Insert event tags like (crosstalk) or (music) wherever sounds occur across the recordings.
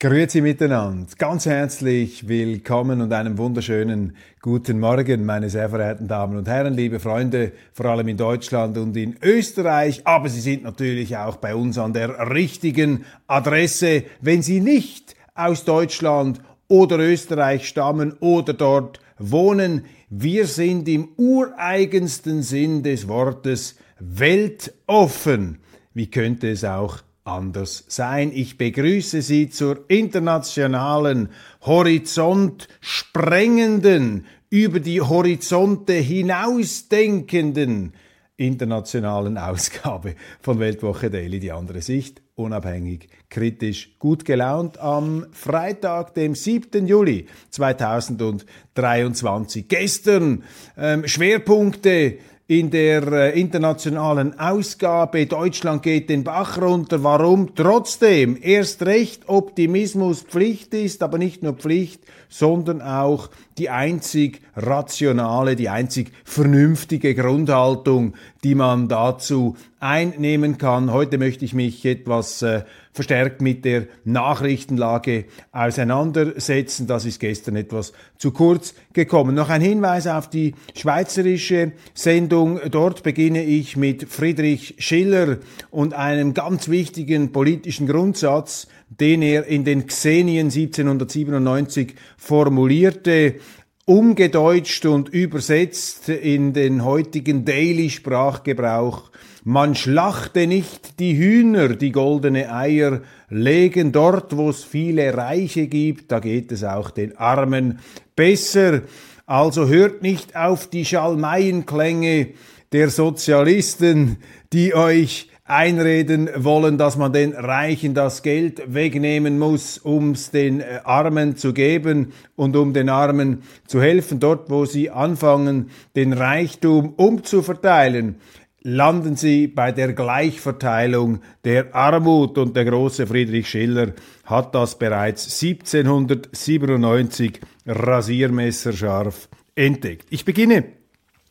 Grüezi miteinander, ganz herzlich willkommen und einen wunderschönen guten Morgen, meine sehr verehrten Damen und Herren, liebe Freunde, vor allem in Deutschland und in Österreich, aber Sie sind natürlich auch bei uns an der richtigen Adresse, wenn Sie nicht aus Deutschland oder Österreich stammen oder dort wohnen. Wir sind im ureigensten Sinn des Wortes weltoffen. Wie könnte es auch anders sein. Ich begrüße Sie zur internationalen, horizontsprengenden, über die Horizonte hinausdenkenden internationalen Ausgabe von Weltwoche Daily, die andere Sicht, unabhängig, kritisch, gut gelaunt am Freitag, dem 7. Juli 2023. Gestern ähm, Schwerpunkte in der äh, internationalen Ausgabe. Deutschland geht den Bach runter. Warum? Trotzdem erst recht Optimismus Pflicht ist, aber nicht nur Pflicht, sondern auch die einzig rationale, die einzig vernünftige Grundhaltung, die man dazu einnehmen kann. Heute möchte ich mich etwas äh, verstärkt mit der Nachrichtenlage auseinandersetzen. Das ist gestern etwas zu kurz gekommen. Noch ein Hinweis auf die schweizerische Sendung. Dort beginne ich mit Friedrich Schiller und einem ganz wichtigen politischen Grundsatz, den er in den Xenien 1797 formulierte, umgedeutscht und übersetzt in den heutigen Daily-Sprachgebrauch. Man schlachte nicht die Hühner, die goldene Eier legen. Dort, wo es viele Reiche gibt, da geht es auch den Armen besser. Also hört nicht auf die Schalmeienklänge der Sozialisten, die euch einreden wollen, dass man den Reichen das Geld wegnehmen muss, um es den äh, Armen zu geben und um den Armen zu helfen. Dort, wo sie anfangen, den Reichtum umzuverteilen, landen sie bei der Gleichverteilung der Armut. Und der große Friedrich Schiller hat das bereits 1797 rasiermesserscharf entdeckt. Ich beginne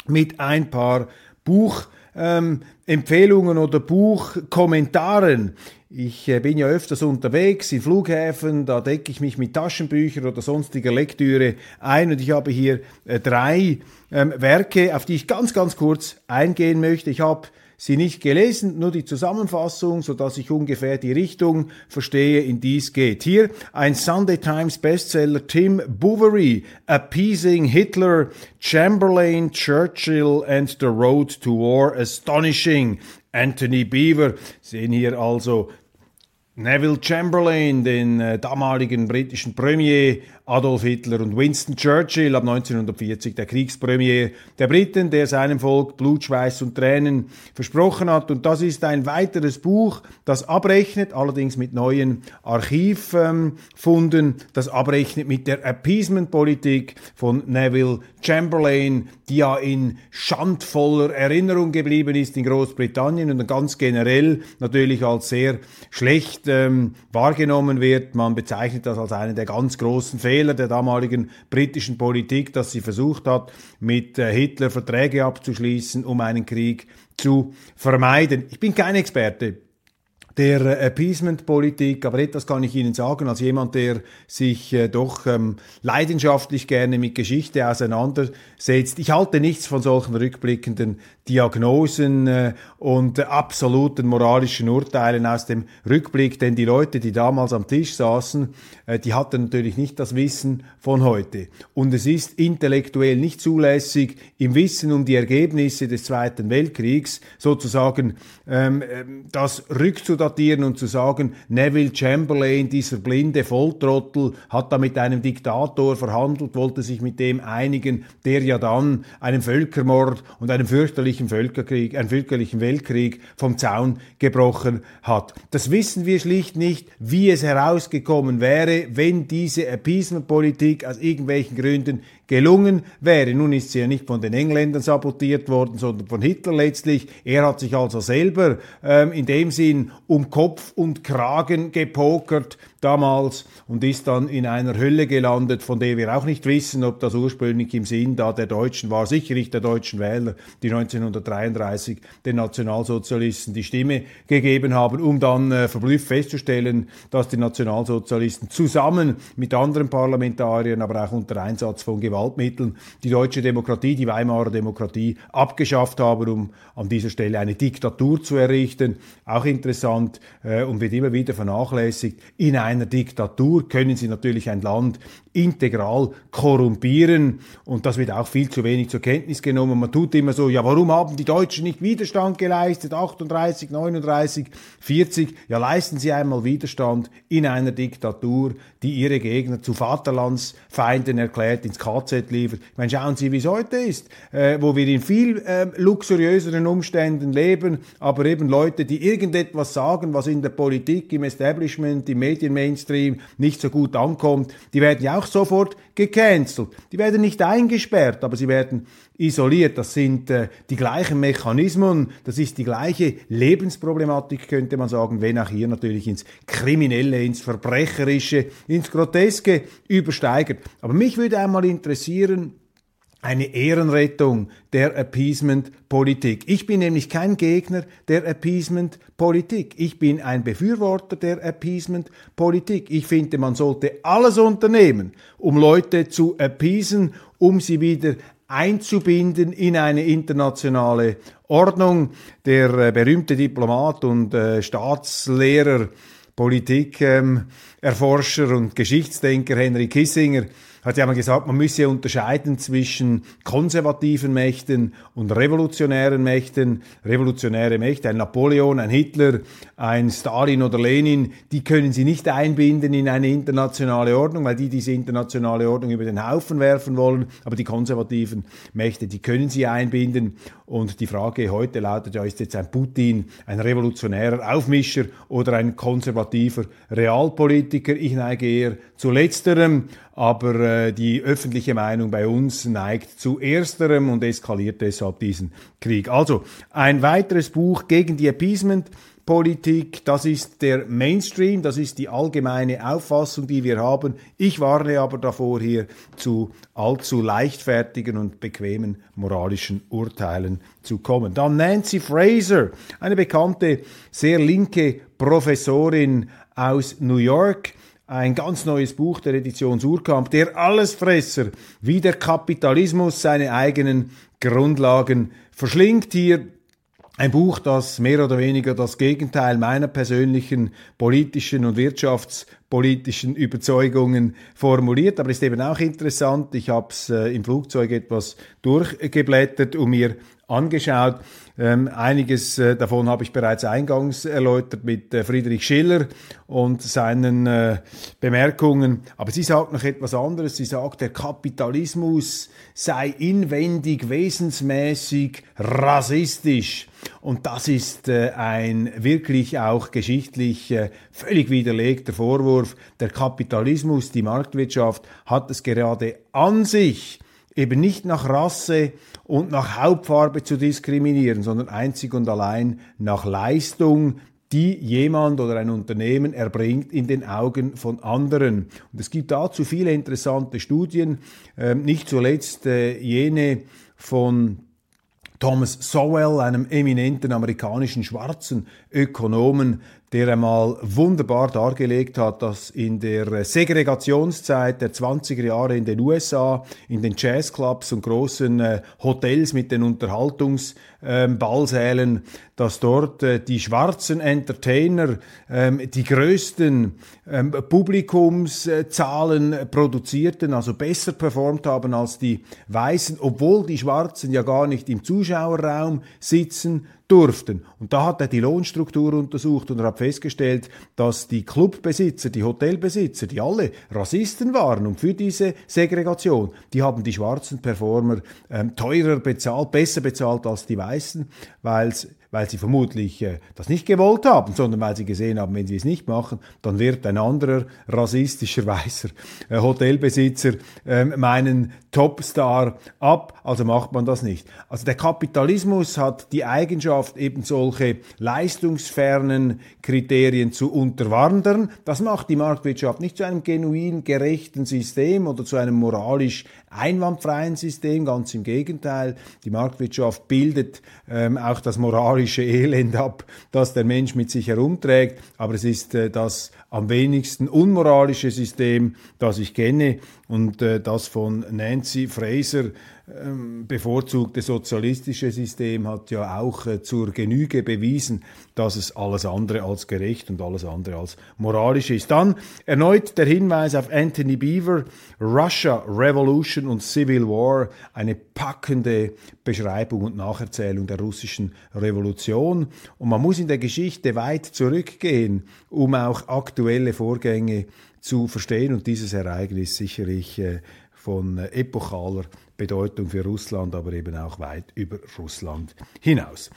mit ein paar Buch ähm, oder Buchkommentaren. Ich äh, bin ja öfters unterwegs in Flughäfen, da decke ich mich mit Taschenbüchern oder sonstiger Lektüre ein und ich habe hier äh, drei ähm, Werke, auf die ich ganz, ganz kurz eingehen möchte. Ich habe sie nicht gelesen, nur die Zusammenfassung, so dass ich ungefähr die Richtung verstehe, in die es geht. Hier ein Sunday Times Bestseller Tim Bouverie, Appeasing Hitler, Chamberlain, Churchill and the Road to War Astonishing. Anthony Beaver. Sehen hier also Neville Chamberlain, den äh, damaligen britischen Premier, Adolf Hitler und Winston Churchill ab 1940 der Kriegspremier der Briten, der seinem Volk Blut, Schweiß und Tränen versprochen hat. Und das ist ein weiteres Buch, das abrechnet, allerdings mit neuen Archivfunden, das abrechnet mit der Appeasement-Politik von Neville Chamberlain, die ja in schandvoller Erinnerung geblieben ist in Großbritannien und ganz generell natürlich als sehr schlecht ähm, wahrgenommen wird. Man bezeichnet das als einen der ganz großen Fehler Fehler der damaligen britischen Politik, dass sie versucht hat, mit äh, Hitler Verträge abzuschließen, um einen Krieg zu vermeiden. Ich bin kein Experte der Appeasement-Politik, aber etwas kann ich Ihnen sagen, als jemand, der sich äh, doch ähm, leidenschaftlich gerne mit Geschichte auseinandersetzt. Ich halte nichts von solchen rückblickenden Diagnosen äh, und absoluten moralischen Urteilen aus dem Rückblick, denn die Leute, die damals am Tisch saßen, äh, die hatten natürlich nicht das Wissen von heute. Und es ist intellektuell nicht zulässig, im Wissen um die Ergebnisse des Zweiten Weltkriegs sozusagen ähm, ähm das rückzudaten umzudatieren und zu sagen, Neville Chamberlain, dieser blinde Volltrottel, hat da mit einem Diktator verhandelt, wollte sich mit dem einigen, der ja dann einen Völkermord und einen fürchterlichen Völkerkrieg, einen fürchterlichen Weltkrieg vom Zaun gebrochen hat. Das wissen wir schlicht nicht, wie es herausgekommen wäre, wenn diese Appeasement-Politik aus irgendwelchen Gründen gelungen wäre. Nun ist sie ja nicht von den Engländern sabotiert worden, sondern von Hitler letztlich. Er hat sich also selber ähm, in dem Sinn um Kopf und Kragen gepokert damals und ist dann in einer Hölle gelandet, von der wir auch nicht wissen, ob das ursprünglich im Sinn da der Deutschen war, sicherlich der deutschen Wähler, die 1933 den Nationalsozialisten die Stimme gegeben haben, um dann äh, verblüfft festzustellen, dass die Nationalsozialisten zusammen mit anderen Parlamentariern, aber auch unter Einsatz von Gewaltmitteln die deutsche Demokratie, die Weimarer Demokratie abgeschafft haben, um an dieser Stelle eine Diktatur zu errichten. Auch interessant äh, und wird immer wieder vernachlässigt. In einer Diktatur können sie natürlich ein Land integral korrumpieren und das wird auch viel zu wenig zur Kenntnis genommen. Man tut immer so, ja, warum haben die Deutschen nicht Widerstand geleistet? 38, 39, 40. Ja, leisten sie einmal Widerstand in einer Diktatur, die ihre Gegner zu Vaterlandsfeinden erklärt, ins KZ liefert. Ich meine, schauen Sie, wie es heute ist, äh, wo wir in viel äh, luxuriöseren Umständen leben, aber eben Leute, die irgendetwas sagen, was in der Politik, im Establishment, im Medienmainstream nicht so gut ankommt, die werden ja auch sofort gecancelt. Die werden nicht eingesperrt, aber sie werden isoliert. Das sind äh, die gleichen Mechanismen, das ist die gleiche Lebensproblematik, könnte man sagen, wenn auch hier natürlich ins Kriminelle, ins Verbrecherische, ins Groteske übersteigert. Aber mich würde einmal interessieren, eine Ehrenrettung der Appeasement-Politik. Ich bin nämlich kein Gegner der Appeasement-Politik. Ich bin ein Befürworter der Appeasement-Politik. Ich finde, man sollte alles unternehmen, um Leute zu appeasen, um sie wieder einzubinden in eine internationale Ordnung. Der äh, berühmte Diplomat und äh, Staatslehrer, Politikerforscher ähm, und Geschichtsdenker Henry Kissinger hat ja mal gesagt, man müsse unterscheiden zwischen konservativen Mächten und revolutionären Mächten. Revolutionäre Mächte, ein Napoleon, ein Hitler, ein Stalin oder Lenin, die können sie nicht einbinden in eine internationale Ordnung, weil die diese internationale Ordnung über den Haufen werfen wollen. Aber die konservativen Mächte, die können sie einbinden. Und die Frage heute lautet ja, ist jetzt ein Putin ein revolutionärer Aufmischer oder ein konservativer Realpolitiker? Ich neige eher zu letzterem aber äh, die öffentliche Meinung bei uns neigt zu ersterem und eskaliert deshalb diesen Krieg. Also ein weiteres Buch gegen die Appeasement. Politik, das ist der Mainstream, das ist die allgemeine Auffassung, die wir haben. Ich warne aber davor, hier zu allzu leichtfertigen und bequemen moralischen Urteilen zu kommen. Dann Nancy Fraser, eine bekannte, sehr linke Professorin aus New York, ein ganz neues Buch der Edition Surkamp, der Allesfresser, wie der Kapitalismus seine eigenen Grundlagen verschlingt. Hier ein Buch, das mehr oder weniger das Gegenteil meiner persönlichen politischen und wirtschaftspolitischen Überzeugungen formuliert, aber ist eben auch interessant. Ich habe es äh, im Flugzeug etwas durchgeblättert, um mir angeschaut. Ähm, einiges äh, davon habe ich bereits eingangs erläutert mit äh, Friedrich Schiller und seinen äh, Bemerkungen. Aber sie sagt noch etwas anderes. Sie sagt, der Kapitalismus sei inwendig wesensmäßig rassistisch. Und das ist äh, ein wirklich auch geschichtlich äh, völlig widerlegter Vorwurf. Der Kapitalismus, die Marktwirtschaft hat es gerade an sich, eben nicht nach Rasse und nach Hauptfarbe zu diskriminieren, sondern einzig und allein nach Leistung, die jemand oder ein Unternehmen erbringt in den Augen von anderen. Und es gibt dazu viele interessante Studien, äh, nicht zuletzt äh, jene von Thomas Sowell, einem eminenten amerikanischen schwarzen Ökonomen, der einmal wunderbar dargelegt hat, dass in der Segregationszeit der 20er Jahre in den USA, in den Jazzclubs und großen äh, Hotels mit den Unterhaltungsballsälen, ähm, dass dort äh, die schwarzen Entertainer ähm, die größten ähm, Publikumszahlen produzierten, also besser performt haben als die Weißen, obwohl die Schwarzen ja gar nicht im Zuschauerraum sitzen durften. Und da hat er die Lohnstruktur untersucht und er hat festgestellt, dass die Clubbesitzer, die Hotelbesitzer, die alle Rassisten waren und für diese Segregation, die haben die schwarzen Performer ähm, teurer bezahlt, besser bezahlt als die Weißen, weil weil sie vermutlich äh, das nicht gewollt haben, sondern weil sie gesehen haben, wenn sie es nicht machen, dann wird ein anderer rassistischer (laughs) weißer äh, Hotelbesitzer äh, meinen Topstar ab, also macht man das nicht. Also der Kapitalismus hat die Eigenschaft, eben solche leistungsfernen Kriterien zu unterwandern. Das macht die Marktwirtschaft nicht zu einem genuin gerechten System oder zu einem moralisch einwandfreien System, ganz im Gegenteil. Die Marktwirtschaft bildet ähm, auch das moralische Elend ab, das der Mensch mit sich herumträgt, aber es ist äh, das am wenigsten unmoralische System, das ich kenne und äh, das von Nancy Fraser bevorzugte sozialistische System hat ja auch äh, zur Genüge bewiesen, dass es alles andere als gerecht und alles andere als moralisch ist. Dann erneut der Hinweis auf Anthony Beaver, Russia, Revolution und Civil War, eine packende Beschreibung und Nacherzählung der russischen Revolution. Und man muss in der Geschichte weit zurückgehen, um auch aktuelle Vorgänge zu verstehen und dieses Ereignis sicherlich äh, von äh, epochaler Bedeutung für Russland, aber eben auch weit über Russland hinaus.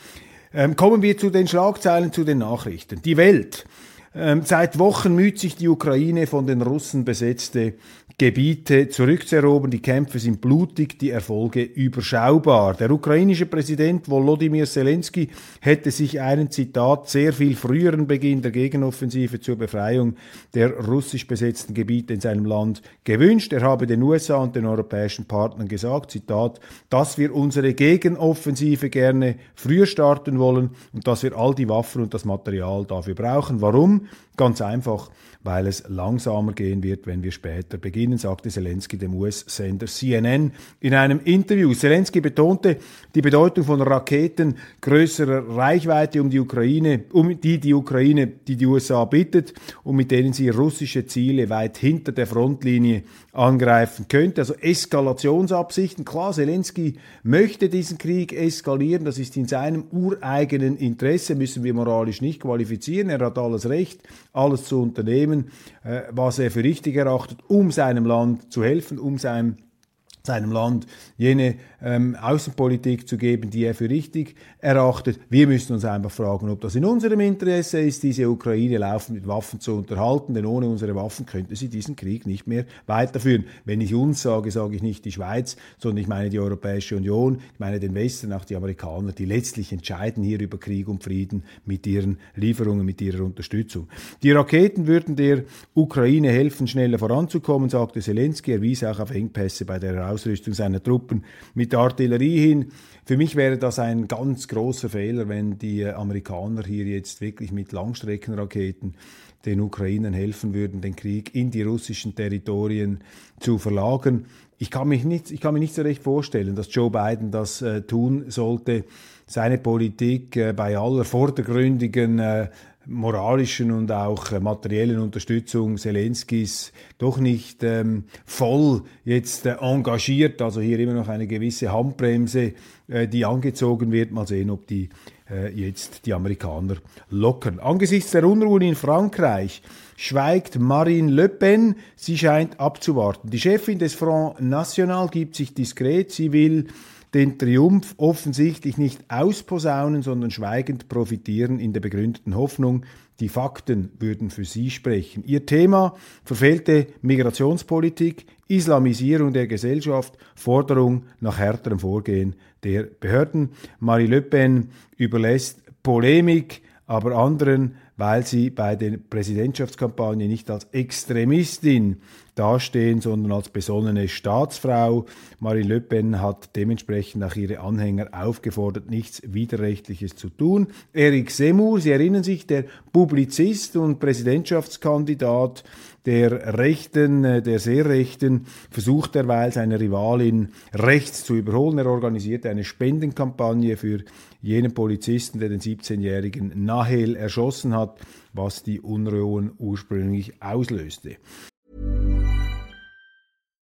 Ähm, kommen wir zu den Schlagzeilen, zu den Nachrichten. Die Welt. Ähm, seit Wochen müht sich die Ukraine von den Russen besetzte Gebiete zurückzuerobern. Die Kämpfe sind blutig, die Erfolge überschaubar. Der ukrainische Präsident Volodymyr Zelensky hätte sich einen Zitat sehr viel früheren Beginn der Gegenoffensive zur Befreiung der russisch besetzten Gebiete in seinem Land gewünscht. Er habe den USA und den europäischen Partnern gesagt, Zitat, dass wir unsere Gegenoffensive gerne früher starten wollen und dass wir all die Waffen und das Material dafür brauchen. Warum? Ganz einfach, weil es langsamer gehen wird, wenn wir später beginnen, sagte Zelensky dem US-Sender CNN in einem Interview. Zelensky betonte die Bedeutung von Raketen größerer Reichweite, um die Ukraine, um die die Ukraine, die die USA bittet und mit denen sie russische Ziele weit hinter der Frontlinie angreifen könnte. Also Eskalationsabsichten. Klar, Zelensky möchte diesen Krieg eskalieren. Das ist in seinem ureigenen Interesse, müssen wir moralisch nicht qualifizieren. Er hat alles Recht, alles zu unternehmen nehmen, äh, was er für richtig erachtet, um seinem Land zu helfen, um seinem seinem Land jene ähm, Außenpolitik zu geben, die er für richtig erachtet. Wir müssen uns einfach fragen, ob das in unserem Interesse ist, diese Ukraine laufend mit Waffen zu unterhalten, denn ohne unsere Waffen könnte sie diesen Krieg nicht mehr weiterführen. Wenn ich uns sage, sage ich nicht die Schweiz, sondern ich meine die Europäische Union, ich meine den Westen, auch die Amerikaner, die letztlich entscheiden hier über Krieg und Frieden mit ihren Lieferungen, mit ihrer Unterstützung. Die Raketen würden der Ukraine helfen, schneller voranzukommen, sagte Zelensky. Er wies auch auf Engpässe bei der Ausrüstung seiner Truppen mit der Artillerie hin. Für mich wäre das ein ganz großer Fehler, wenn die Amerikaner hier jetzt wirklich mit Langstreckenraketen den Ukrainern helfen würden, den Krieg in die russischen Territorien zu verlagern. Ich kann mich nicht, ich kann mir nicht so recht vorstellen, dass Joe Biden das äh, tun sollte. Seine Politik äh, bei aller vordergründigen äh, moralischen und auch äh, materiellen Unterstützung Zelenskis doch nicht ähm, voll jetzt äh, engagiert. Also hier immer noch eine gewisse Handbremse, äh, die angezogen wird. Mal sehen, ob die äh, jetzt die Amerikaner lockern. Angesichts der Unruhen in Frankreich schweigt Marine Le Pen. Sie scheint abzuwarten. Die Chefin des Front National gibt sich diskret. Sie will den Triumph offensichtlich nicht ausposaunen, sondern schweigend profitieren in der begründeten Hoffnung, die Fakten würden für sie sprechen. Ihr Thema verfehlte Migrationspolitik, Islamisierung der Gesellschaft, Forderung nach härterem Vorgehen der Behörden. Marie Le Pen überlässt Polemik, aber anderen, weil sie bei den Präsidentschaftskampagnen nicht als Extremistin dastehen, sondern als besonnene Staatsfrau. Marie Le Pen hat dementsprechend auch ihre Anhänger aufgefordert, nichts Widerrechtliches zu tun. Eric Semur, Sie erinnern sich, der Publizist und Präsidentschaftskandidat der Rechten, äh, der sehr Rechten, versucht derweil seine Rivalin rechts zu überholen. Er organisierte eine Spendenkampagne für jenen Polizisten, der den 17-jährigen Nahel erschossen hat, was die Unruhen ursprünglich auslöste.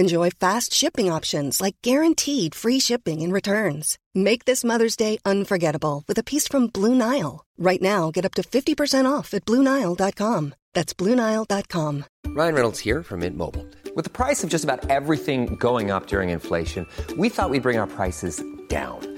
Enjoy fast shipping options like guaranteed free shipping and returns. Make this Mother's Day unforgettable with a piece from Blue Nile. Right now, get up to 50% off at BlueNile.com. That's BlueNile.com. Ryan Reynolds here from Mint Mobile. With the price of just about everything going up during inflation, we thought we'd bring our prices down.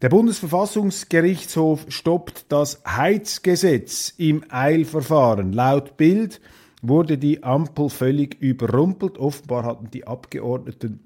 Der Bundesverfassungsgerichtshof stoppt das Heizgesetz im Eilverfahren. Laut Bild wurde die Ampel völlig überrumpelt. Offenbar hatten die Abgeordneten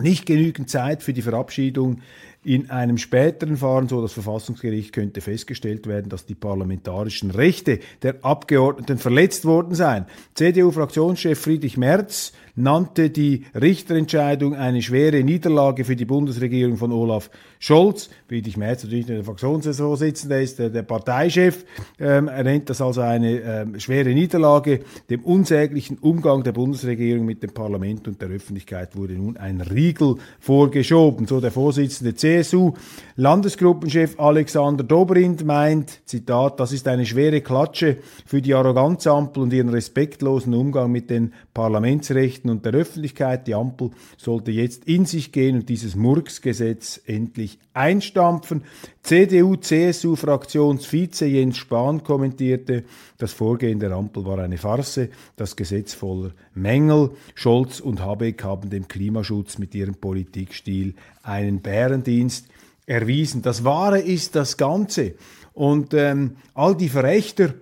nicht genügend Zeit für die Verabschiedung in einem späteren Fahren, so das Verfassungsgericht könnte festgestellt werden, dass die parlamentarischen Rechte der Abgeordneten verletzt worden seien. CDU-Fraktionschef Friedrich Merz nannte die Richterentscheidung eine schwere Niederlage für die Bundesregierung von Olaf Scholz. Friedrich Merz natürlich der Fraktionsvorsitzende ist, der, der Parteichef. Ähm, er nennt das also eine ähm, schwere Niederlage. Dem unsäglichen Umgang der Bundesregierung mit dem Parlament und der Öffentlichkeit wurde nun ein Riegel vorgeschoben. So der Vorsitzende CSU. Landesgruppenchef Alexander Dobrindt meint, Zitat, das ist eine schwere Klatsche für die Arroganzampel und ihren respektlosen Umgang mit den Parlamentsrechten und der Öffentlichkeit. Die Ampel sollte jetzt in sich gehen und dieses Murksgesetz endlich einstampfen. CDU-CSU-Fraktionsvize Jens Spahn kommentierte, das Vorgehen der Ampel war eine Farce, das Gesetz voller Mängel. Scholz und Habeck haben dem Klimaschutz mit ihrem Politikstil einen Bärendienst erwiesen. Das Wahre ist das Ganze. Und ähm, all die Verächter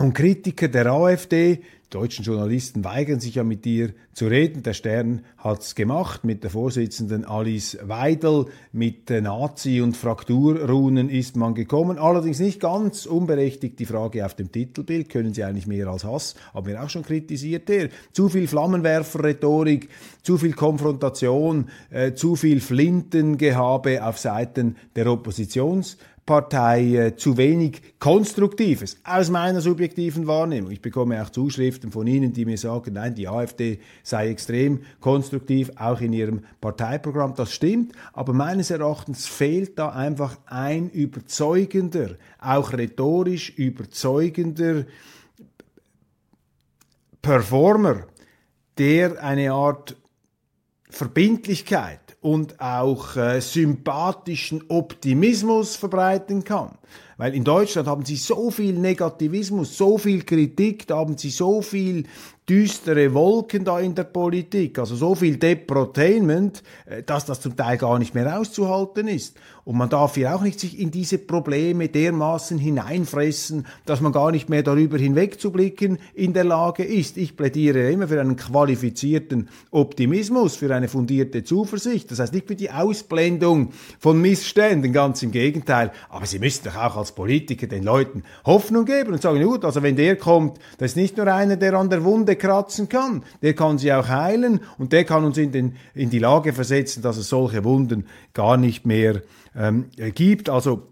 und Kritiker der AfD, deutschen Journalisten weigern sich ja mit ihr zu reden. Der Stern hat's gemacht mit der Vorsitzenden Alice Weidel. Mit Nazi- und Frakturrunen ist man gekommen. Allerdings nicht ganz unberechtigt die Frage auf dem Titelbild. Können Sie eigentlich mehr als Hass? Haben wir auch schon kritisiert. Der. Zu viel Flammenwerfer-Rhetorik, zu viel Konfrontation, äh, zu viel Flintengehabe auf Seiten der Oppositions- Partei äh, zu wenig Konstruktives aus meiner subjektiven Wahrnehmung. Ich bekomme auch Zuschriften von Ihnen, die mir sagen, nein, die AfD sei extrem konstruktiv, auch in ihrem Parteiprogramm. Das stimmt, aber meines Erachtens fehlt da einfach ein überzeugender, auch rhetorisch überzeugender Performer, der eine Art Verbindlichkeit und auch äh, sympathischen Optimismus verbreiten kann. Weil in Deutschland haben sie so viel Negativismus, so viel Kritik, da haben sie so viel düstere Wolken da in der Politik, also so viel Deprotainment, äh, dass das zum Teil gar nicht mehr auszuhalten ist. Und man darf hier auch nicht sich in diese Probleme dermaßen hineinfressen, dass man gar nicht mehr darüber hinwegzublicken in der Lage ist. Ich plädiere immer für einen qualifizierten Optimismus, für eine fundierte Zuversicht. Das heißt nicht für die Ausblendung von Missständen, ganz im Gegenteil. Aber Sie müssen doch auch als Politiker den Leuten Hoffnung geben und sagen, gut, also wenn der kommt, das ist nicht nur einer, der an der Wunde kratzen kann, der kann sie auch heilen und der kann uns in, den, in die Lage versetzen, dass es solche Wunden gar nicht mehr ähm, gibt. Also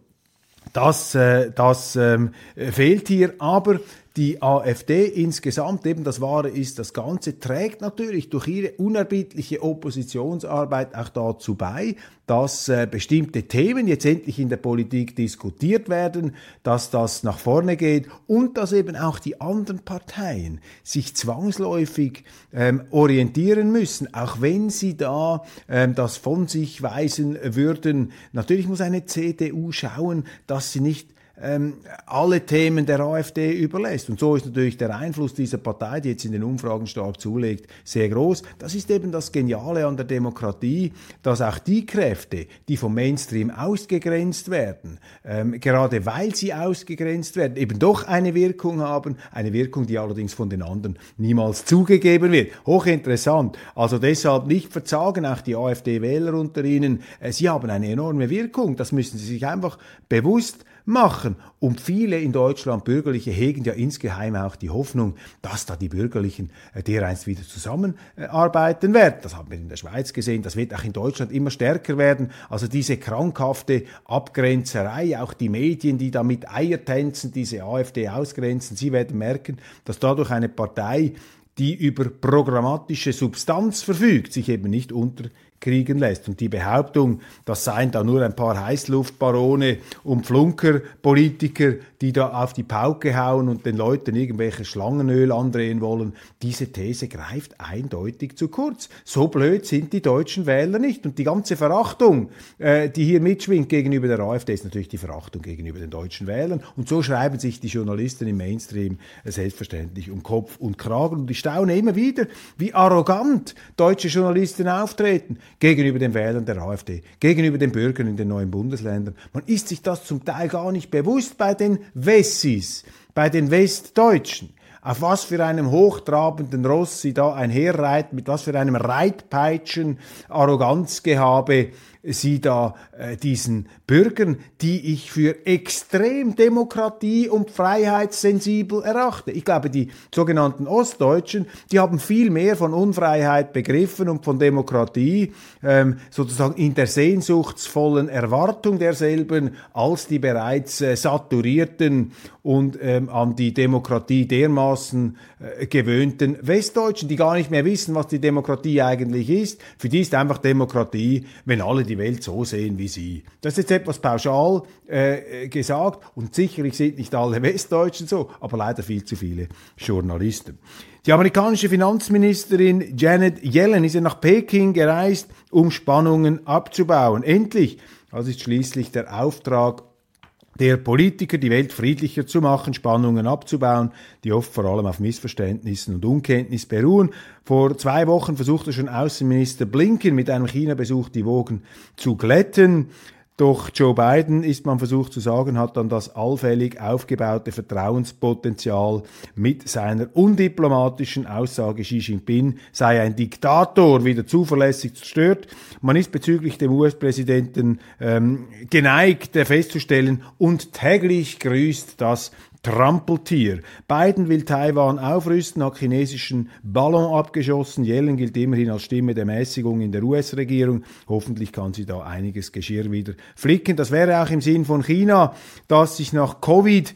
das, äh, das ähm, fehlt hier, aber die AfD insgesamt, eben das Wahre ist, das Ganze trägt natürlich durch ihre unerbittliche Oppositionsarbeit auch dazu bei, dass äh, bestimmte Themen jetzt endlich in der Politik diskutiert werden, dass das nach vorne geht und dass eben auch die anderen Parteien sich zwangsläufig ähm, orientieren müssen, auch wenn sie da ähm, das von sich weisen würden. Natürlich muss eine CDU schauen, dass sie nicht ähm, alle Themen der AfD überlässt. Und so ist natürlich der Einfluss dieser Partei, die jetzt in den Umfragen stark zulegt, sehr groß. Das ist eben das Geniale an der Demokratie, dass auch die Kräfte, die vom Mainstream ausgegrenzt werden, ähm, gerade weil sie ausgegrenzt werden, eben doch eine Wirkung haben, eine Wirkung, die allerdings von den anderen niemals zugegeben wird. Hochinteressant. Also deshalb nicht verzagen, auch die AfD-Wähler unter ihnen, äh, sie haben eine enorme Wirkung. Das müssen sie sich einfach bewusst machen. Und viele in Deutschland Bürgerliche hegen ja insgeheim auch die Hoffnung, dass da die Bürgerlichen äh, dereinst wieder zusammenarbeiten werden. Das haben wir in der Schweiz gesehen, das wird auch in Deutschland immer stärker werden. Also diese krankhafte Abgrenzerei, auch die Medien, die da mit Eiertänzen diese AfD ausgrenzen, sie werden merken, dass dadurch eine Partei die über programmatische Substanz verfügt, sich eben nicht unter kriegen lässt. Und die Behauptung, das seien da nur ein paar Heißluftbarone und Flunkerpolitiker, die da auf die Pauke hauen und den Leuten irgendwelche Schlangenöl andrehen wollen, diese These greift eindeutig zu kurz. So blöd sind die deutschen Wähler nicht. Und die ganze Verachtung, äh, die hier mitschwingt gegenüber der AfD, ist natürlich die Verachtung gegenüber den deutschen Wählern. Und so schreiben sich die Journalisten im Mainstream äh, selbstverständlich um Kopf und Kragen. Und ich staune immer wieder, wie arrogant deutsche Journalisten auftreten gegenüber den Wählern der AfD, gegenüber den Bürgern in den neuen Bundesländern. Man ist sich das zum Teil gar nicht bewusst bei den Wessis, bei den Westdeutschen auf was für einem hochtrabenden Ross sie da einherreiten, mit was für einem Reitpeitschen Arroganzgehabe sie da äh, diesen Bürgern, die ich für extrem demokratie- und freiheitssensibel erachte. Ich glaube, die sogenannten Ostdeutschen, die haben viel mehr von Unfreiheit begriffen und von Demokratie, ähm, sozusagen in der sehnsuchtsvollen Erwartung derselben, als die bereits äh, saturierten und ähm, an die Demokratie dermaßen äh, gewöhnten Westdeutschen, die gar nicht mehr wissen, was die Demokratie eigentlich ist. Für die ist einfach Demokratie, wenn alle die Welt so sehen wie sie. Das ist jetzt etwas pauschal äh, gesagt und sicherlich sind nicht alle Westdeutschen so, aber leider viel zu viele Journalisten. Die amerikanische Finanzministerin Janet Yellen ist ja nach Peking gereist, um Spannungen abzubauen. Endlich, das ist schließlich der Auftrag der Politiker, die Welt friedlicher zu machen, Spannungen abzubauen, die oft vor allem auf Missverständnissen und Unkenntnis beruhen. Vor zwei Wochen versuchte schon Außenminister Blinken mit einem China-Besuch die Wogen zu glätten. Doch Joe Biden, ist man versucht zu sagen, hat dann das allfällig aufgebaute Vertrauenspotenzial mit seiner undiplomatischen Aussage, Xi Jinping sei ein Diktator, wieder zuverlässig zerstört. Man ist bezüglich dem US-Präsidenten ähm, geneigt festzustellen und täglich grüßt das Trampeltier. Biden will Taiwan aufrüsten, hat chinesischen Ballon abgeschossen. Yellen gilt immerhin als Stimme der Mäßigung in der US-Regierung. Hoffentlich kann sie da einiges Geschirr wieder flicken. Das wäre auch im Sinn von China, dass sich nach Covid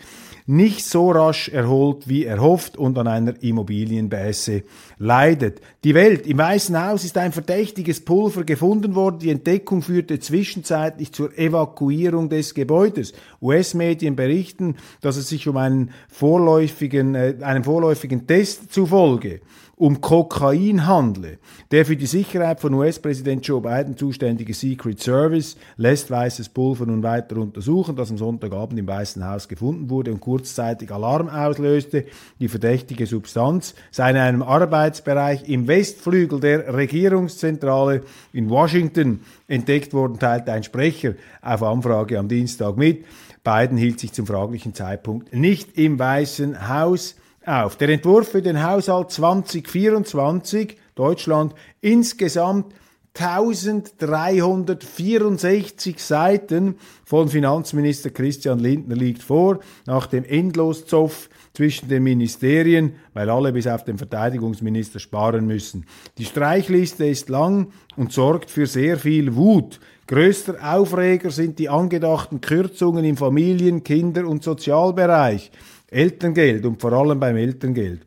nicht so rasch erholt, wie erhofft und an einer Immobilienbässe leidet. Die Welt. Im Weißen Haus ist ein verdächtiges Pulver gefunden worden. Die Entdeckung führte zwischenzeitlich zur Evakuierung des Gebäudes. US-Medien berichten, dass es sich um einen vorläufigen, äh, einen vorläufigen Test zufolge um Kokain handle. Der für die Sicherheit von US-Präsident Joe Biden zuständige Secret Service lässt weißes Pulver nun weiter untersuchen, das am Sonntagabend im Weißen Haus gefunden wurde und kurzzeitig Alarm auslöste. Die verdächtige Substanz sei in einem Arbeitsbereich im Westflügel der Regierungszentrale in Washington entdeckt worden, teilte ein Sprecher auf Anfrage am Dienstag mit. Biden hielt sich zum fraglichen Zeitpunkt nicht im Weißen Haus auf. Der Entwurf für den Haushalt 2024 Deutschland insgesamt 1364 Seiten von Finanzminister Christian Lindner liegt vor, nach dem Endloszoff zwischen den Ministerien, weil alle bis auf den Verteidigungsminister sparen müssen. Die Streichliste ist lang und sorgt für sehr viel Wut. Größter Aufreger sind die angedachten Kürzungen im Familien-, Kinder- und Sozialbereich. Elterngeld und vor allem beim Elterngeld.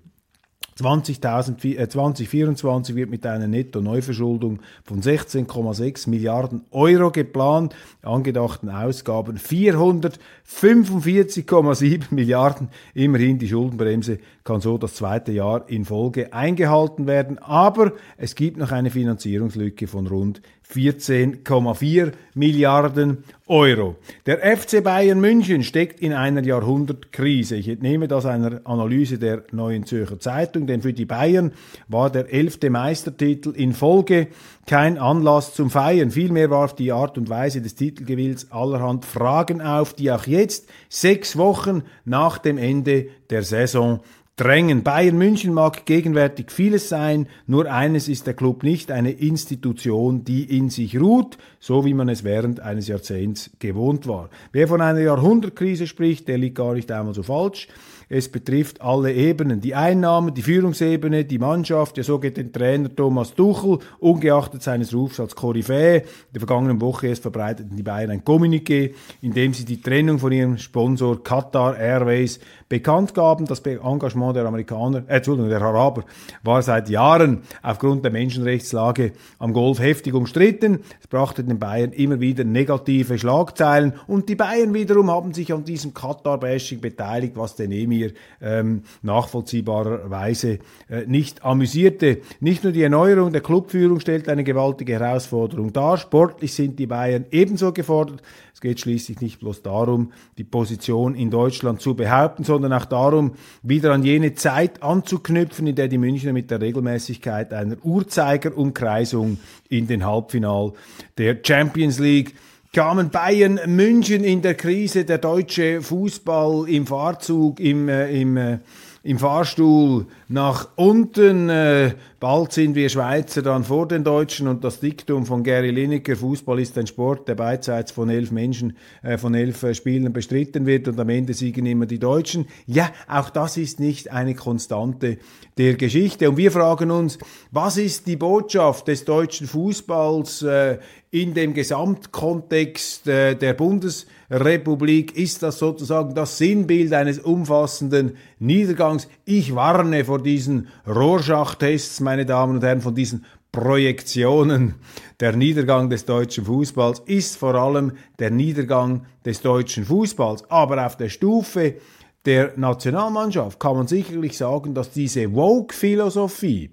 2024 äh, wird mit einer Netto-Neuverschuldung von 16,6 Milliarden Euro geplant. Angedachten Ausgaben 445,7 Milliarden. Immerhin die Schuldenbremse kann so das zweite Jahr in Folge eingehalten werden. Aber es gibt noch eine Finanzierungslücke von rund 14,4 Milliarden Euro. Der FC Bayern München steckt in einer Jahrhundertkrise. Ich entnehme das einer Analyse der Neuen Zürcher Zeitung, denn für die Bayern war der elfte Meistertitel in Folge kein Anlass zum Feiern. Vielmehr warf die Art und Weise des Titelgewills allerhand Fragen auf, die auch jetzt, sechs Wochen nach dem Ende der Saison, drängen. Bayern München mag gegenwärtig vieles sein, nur eines ist der Club nicht, eine Institution, die in sich ruht, so wie man es während eines Jahrzehnts gewohnt war. Wer von einer Jahrhundertkrise spricht, der liegt gar nicht einmal so falsch. Es betrifft alle Ebenen. Die Einnahmen, die Führungsebene, die Mannschaft, ja so geht den Trainer Thomas Tuchel, ungeachtet seines Rufs als Koryphäe. In der vergangenen Woche erst verbreiteten die Bayern ein Kommuniqué, in dem sie die Trennung von ihrem Sponsor Qatar Airways bekannt gaben. Das Engagement der Amerikaner, äh, Entschuldigung, der Araber war seit Jahren aufgrund der Menschenrechtslage am Golf heftig umstritten. Es brachte den Bayern immer wieder negative Schlagzeilen und die Bayern wiederum haben sich an diesem Qatar-Bashing beteiligt, was den Emir ähm, nachvollziehbarerweise äh, nicht amüsierte. Nicht nur die Erneuerung der Clubführung stellt eine gewaltige Herausforderung dar, sportlich sind die Bayern ebenso gefordert. Es geht schließlich nicht bloß darum, die Position in Deutschland zu behaupten, sondern auch darum, wieder an jene Zeit anzuknüpfen, in der die Münchner mit der Regelmäßigkeit einer Uhrzeigerumkreisung in den Halbfinal der Champions League kamen Bayern München in der Krise, der deutsche Fußball im Fahrzug, im, äh, im äh, im Fahrstuhl nach unten. Äh, bald sind wir Schweizer dann vor den Deutschen und das Diktum von Gary Lineker, Fußball ist ein Sport, der beidseits von elf Menschen, äh, von elf äh, Spielern bestritten wird und am Ende siegen immer die Deutschen. Ja, auch das ist nicht eine Konstante der Geschichte. Und wir fragen uns, was ist die Botschaft des deutschen Fußballs äh, in dem Gesamtkontext äh, der Bundesrepublik ist das sozusagen das Sinnbild eines umfassenden Niedergangs. Ich warne vor diesen Rorschach-Tests, meine Damen und Herren, von diesen Projektionen. Der Niedergang des deutschen Fußballs ist vor allem der Niedergang des deutschen Fußballs. Aber auf der Stufe der Nationalmannschaft kann man sicherlich sagen, dass diese Woke-Philosophie,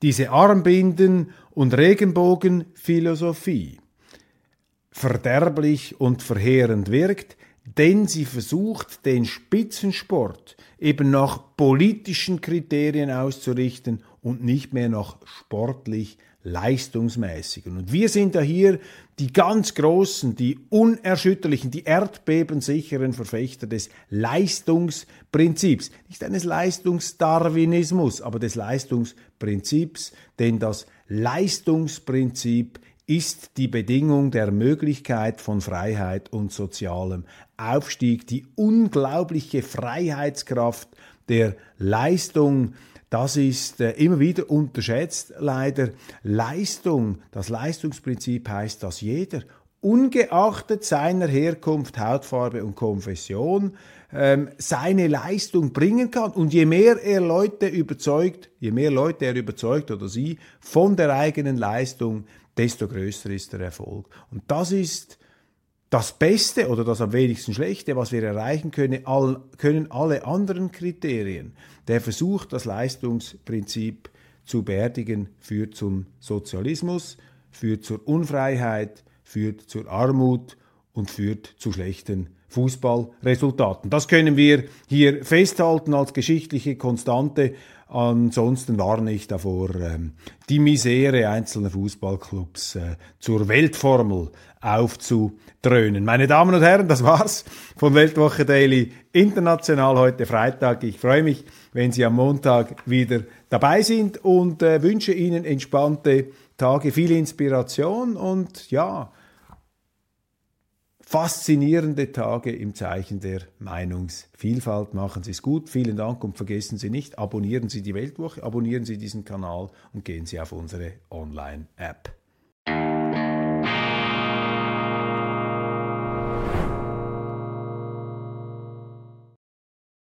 diese Armbinden und Regenbogenphilosophie verderblich und verheerend wirkt, denn sie versucht, den Spitzensport eben nach politischen Kriterien auszurichten und nicht mehr nach sportlich leistungsmäßigen. Und wir sind ja hier die ganz großen, die unerschütterlichen, die erdbebensicheren Verfechter des Leistungsprinzips. Nicht eines Leistungsdarwinismus, aber des Leistungsprinzips, denn das Leistungsprinzip ist die Bedingung der Möglichkeit von Freiheit und sozialem Aufstieg, die unglaubliche Freiheitskraft der Leistung, das ist äh, immer wieder unterschätzt, leider. Leistung, das Leistungsprinzip heißt, dass jeder, ungeachtet seiner Herkunft, Hautfarbe und Konfession, ähm, seine Leistung bringen kann. Und je mehr er Leute überzeugt, je mehr Leute er überzeugt oder sie von der eigenen Leistung, desto größer ist der Erfolg. Und das ist das Beste oder das am wenigsten Schlechte, was wir erreichen können, all, können alle anderen Kriterien. Der Versuch, das Leistungsprinzip zu beerdigen, führt zum Sozialismus, führt zur Unfreiheit, führt zur Armut und führt zu schlechten Fußballresultaten. Das können wir hier festhalten als geschichtliche Konstante. Ansonsten warne ich davor, ähm, die Misere einzelner Fußballclubs äh, zur Weltformel aufzudröhnen. Meine Damen und Herren, das war's von Weltwoche Daily International heute Freitag. Ich freue mich, wenn Sie am Montag wieder dabei sind und äh, wünsche Ihnen entspannte Tage, viel Inspiration und ja, faszinierende Tage im Zeichen der Meinungsvielfalt. Machen Sie es gut. Vielen Dank und vergessen Sie nicht, abonnieren Sie die Weltwoche, abonnieren Sie diesen Kanal und gehen Sie auf unsere Online-App.